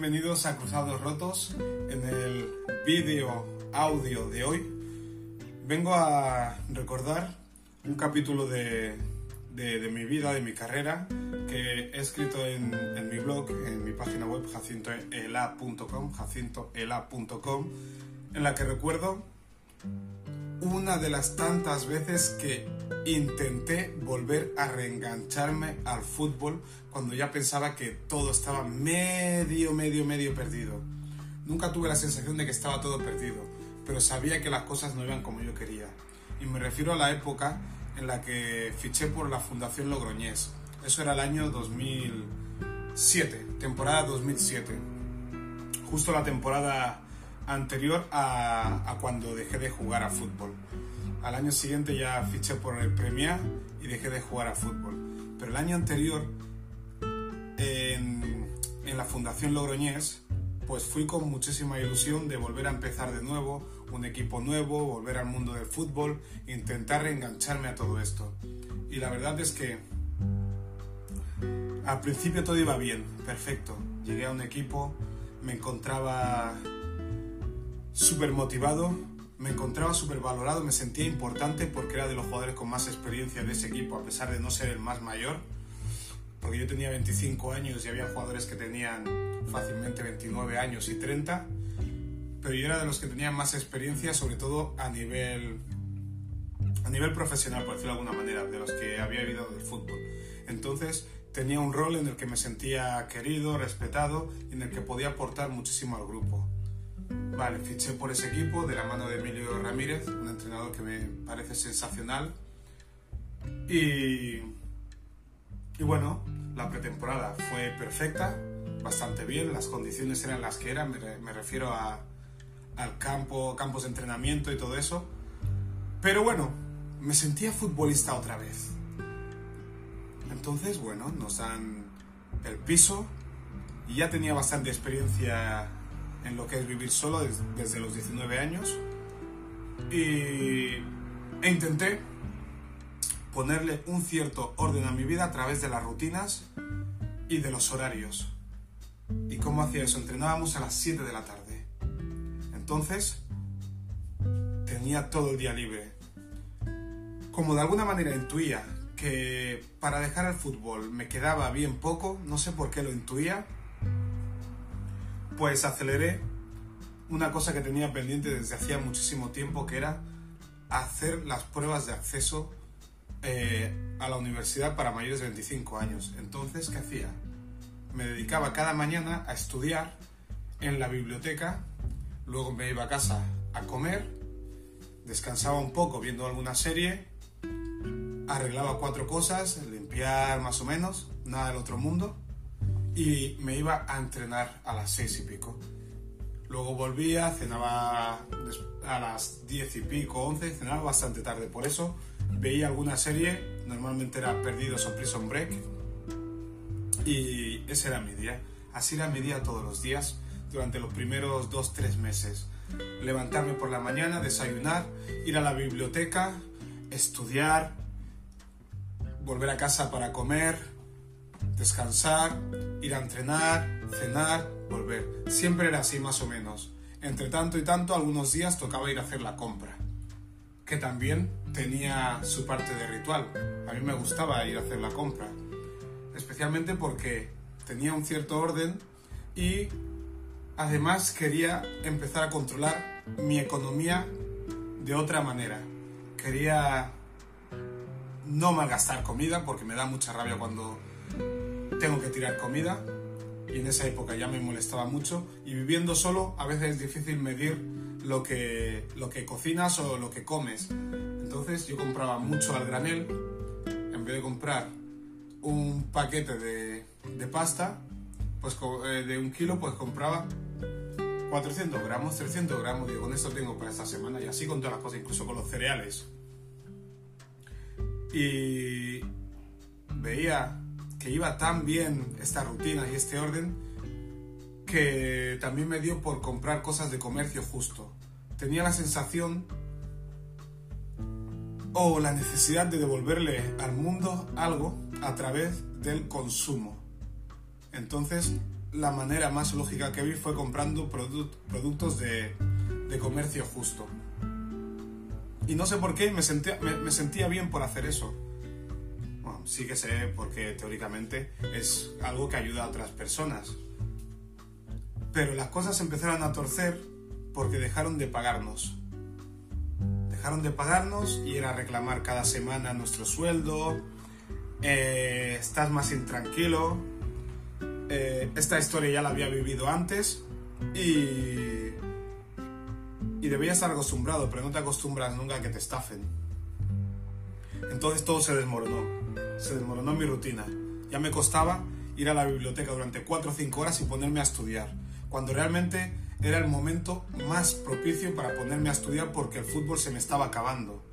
bienvenidos a Cruzados Rotos. En el vídeo audio de hoy vengo a recordar un capítulo de, de, mi vida, de mi carrera, que he escrito en, en mi blog, en mi página web jacintoela.com, jacintoela.com, en la que recuerdo una de las tantas veces que intenté volver a reengancharme al fútbol cuando ya pensaba que todo estaba medio, medio, medio perdido. Nunca tuve la sensación de que estaba todo perdido, pero sabía que las cosas no iban como yo quería. Y me refiero a la época en la que fiché por la Fundación Logroñés. Eso era el año 2007, temporada 2007. Justo la temporada anterior a, cuando dejé de jugar a fútbol. Al año siguiente ya fiché por el Premier y dejé de jugar a fútbol. Pero el año anterior, en, en la Fundación Logroñés, pues fui con muchísima ilusión de volver a empezar de nuevo, un equipo nuevo, volver al mundo del fútbol, intentar reengancharme a todo esto. Y la verdad es que al principio todo iba bien, perfecto. Llegué a un equipo, me encontraba súper motivado, me encontraba súper valorado, me sentía importante porque era de los jugadores con más experiencia de ese equipo, a pesar de no ser el más mayor, porque yo tenía 25 años y había jugadores que tenían fácilmente 29 años y 30, pero yo era de los que tenían más experiencia, sobre todo a nivel, a nivel profesional, por decirlo de alguna manera, de los que había vivido del fútbol. Entonces tenía un rol en el que me sentía querido, respetado y en el que podía aportar muchísimo al grupo. Vale, fiché por ese equipo de la mano de Emilio Ramírez, un entrenador que me parece sensacional. Y, y bueno, la pretemporada fue perfecta, bastante bien, las condiciones eran las que eran, me, refiero a, al campo, campos de entrenamiento y todo eso. Pero bueno, me sentía futbolista otra vez. Entonces, bueno, nos dan el piso y ya tenía bastante experiencia en lo que es vivir solo desde los 19 años y, e intenté ponerle un cierto orden a mi vida a través de las rutinas y de los horarios. ¿Y cómo hacía eso? Entrenábamos a las 7 de la tarde. Entonces, tenía todo el día libre. Como de alguna manera intuía que para dejar el fútbol me quedaba bien poco, no sé por qué lo intuía, pues aceleré una cosa que tenía pendiente desde hacía muchísimo tiempo, que era hacer las pruebas de acceso eh, a la universidad para mayores de 25 años. Entonces, ¿qué hacía? Me dedicaba cada mañana a estudiar en la biblioteca, luego me iba a casa a comer, descansaba un poco viendo alguna serie, arreglaba cuatro cosas, limpiar más o menos, nada del otro mundo, y me iba a entrenar a las seis y pico. Luego volvía, cenaba a las diez y pico, once, cenaba bastante tarde. Por eso veía alguna serie, normalmente era Perdidos o Prison Break, y ese era mi día. Así era mi día todos los días durante los primeros dos, tres meses. Levantarme por la mañana, desayunar, ir a la biblioteca, estudiar, volver a casa para comer, descansar, ir a entrenar, cenar, volver. Siempre era así más o menos. Entre tanto y tanto, algunos días tocaba ir a hacer la compra, que también tenía su parte de ritual. A mí me gustaba ir a hacer la compra, especialmente porque tenía un cierto orden y además quería empezar a controlar mi economía de otra manera. Quería no malgastar comida porque me da mucha rabia cuando tengo que tirar comida. Y en esa época ya me molestaba mucho. Y viviendo solo a veces es difícil medir lo que, lo que cocinas o lo que comes. Entonces yo compraba mucho al granel, en vez de comprar un paquete de, de pasta, pues eh, de un kilo, pues compraba 400 gramos, 300 gramos, digo, con esto tengo para esta semana. Y así con todas las cosas, incluso con los cereales. Y veía que iba tan bien esta rutina y este orden que también me dio por comprar cosas de comercio justo. Tenía la sensación o la necesidad de devolverle al mundo algo a través del consumo. Entonces la manera más lógica que vi fue comprando productos de, de, comercio justo. Y no sé por qué me sentía, me, sentía bien por hacer eso. Sí que sé porque teóricamente es algo que ayuda a otras personas. Pero las cosas empezaron a torcer porque dejaron de pagarnos. Dejaron de pagarnos y era reclamar cada semana nuestro sueldo, eh, estás más intranquilo. Eh, esta historia ya la había vivido antes y, y debía estar acostumbrado, pero no te acostumbras nunca a que te estafen. Entonces todo se desmoronó, se desmoronó mi rutina. Ya me costaba ir a la biblioteca durante 4 o 5 horas y ponerme a estudiar, cuando realmente era el momento más propicio para ponerme a estudiar porque el fútbol se me estaba acabando.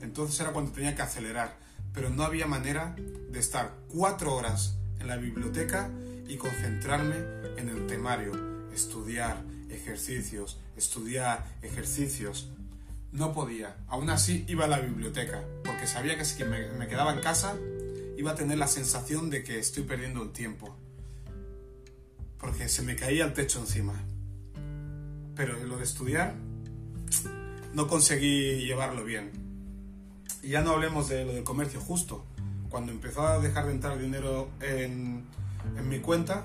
Entonces era cuando tenía que acelerar pero no había manera de estar cuatro horas en la biblioteca y concentrarme en el temario, estudiar ejercicios, estudiar ejercicios. No podía. Aún así iba a la biblioteca, porque sabía que si me, me quedaba en casa iba a tener la sensación de que estoy perdiendo el tiempo. Porque se me caía el techo encima. Pero lo de estudiar no conseguí llevarlo bien. Y ya no hablemos de lo del comercio justo. Cuando empezó a dejar de entrar dinero en, en mi cuenta,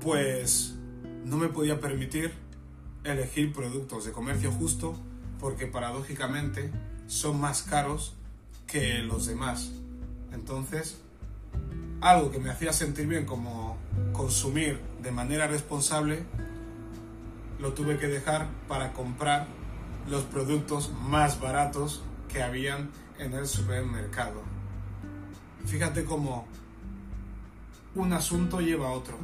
pues no me podía permitir elegir productos de comercio justo porque paradójicamente son más caros que los demás. Entonces, algo que me hacía sentir bien como consumir de manera responsable, lo tuve que dejar para comprar los productos más baratos que habían en el supermercado. Fíjate cómo un asunto lleva a otro.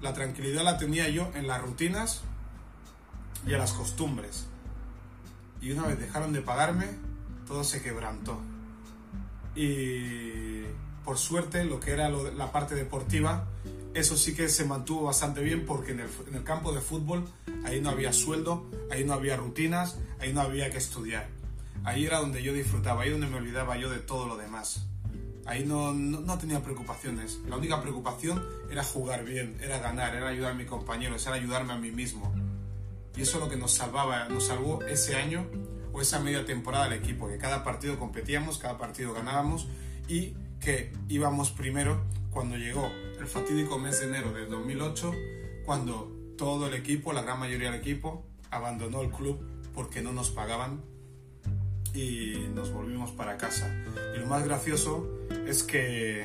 La tranquilidad la tenía yo en las rutinas y en las costumbres. Y una vez dejaron de pagarme, todo se quebrantó. Y por suerte, lo que era la parte deportiva, eso sí que se mantuvo bastante bien porque en el, campo de fútbol ahí no había sueldo, ahí no había rutinas, ahí no había que estudiar. Ahí era donde yo disfrutaba, ahí donde me olvidaba yo de todo lo demás. Ahí no, no, tenía preocupaciones. La única preocupación era jugar bien, era ganar, era ayudar a mis compañeros, era ayudarme a mí mismo. Y eso es lo que nos salvaba, nos salvó ese año o esa media temporada del equipo, que cada partido competíamos, cada partido ganábamos y que íbamos primero cuando llegó el fatídico mes de enero del 2008, cuando todo el equipo, la gran mayoría del equipo, abandonó el club porque no nos pagaban y nos volvimos para casa. Y lo más gracioso es que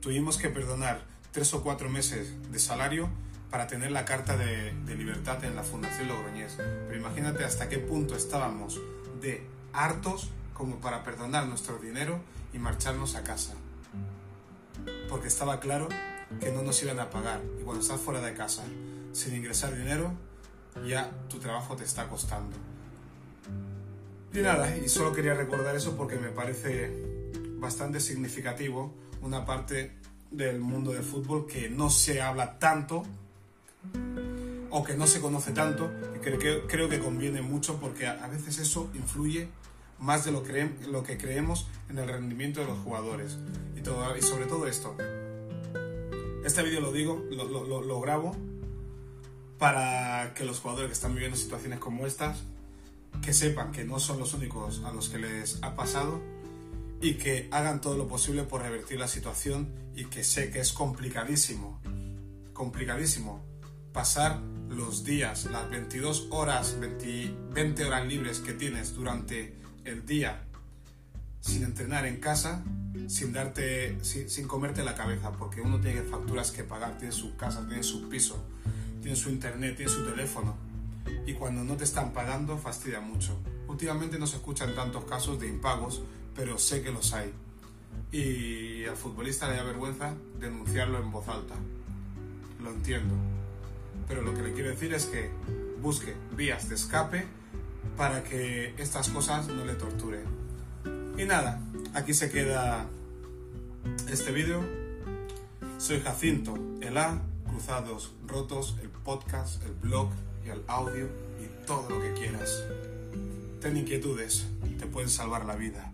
tuvimos que perdonar tres o cuatro meses de salario para tener la carta de, de libertad en la Fundación Logroñés. Pero imagínate hasta qué punto estábamos de hartos como para perdonar nuestro dinero y marcharnos a casa porque estaba claro que no nos iban a pagar. Y cuando estás fuera de casa sin ingresar dinero, ya tu trabajo te está costando. Y nada, y solo quería recordar eso porque me parece bastante significativo una parte del mundo del fútbol que no se habla tanto o que no se conoce tanto creo que, creo que conviene mucho porque a, veces eso influye más de lo, lo que creemos en el rendimiento de los jugadores. Y, todo, y sobre todo esto. Este vídeo lo digo, lo, lo, lo grabo para que los jugadores que están viviendo situaciones como estas, que sepan que no son los únicos a los que les ha pasado y que hagan todo lo posible por revertir la situación y que sé que es complicadísimo, complicadísimo pasar los días, las 22 horas, 20, 20 horas libres que tienes durante el día sin entrenar en casa, sin darte, sin, comerte la cabeza, porque uno tiene facturas que pagar, tiene su casa, tiene su piso, tiene su internet, tiene su teléfono. Y cuando no te están pagando, fastidia mucho. Últimamente no se escuchan tantos casos de impagos, pero sé que los hay. Y al futbolista le da vergüenza denunciarlo en voz alta. Lo entiendo. Pero lo que le quiero decir es que busque vías de escape para que estas cosas no le torturen. Y nada, aquí se queda este vídeo. Soy Jacinto, el A, Cruzados Rotos, el podcast, el blog y el audio y todo lo que quieras. Ten inquietudes, te pueden salvar la vida.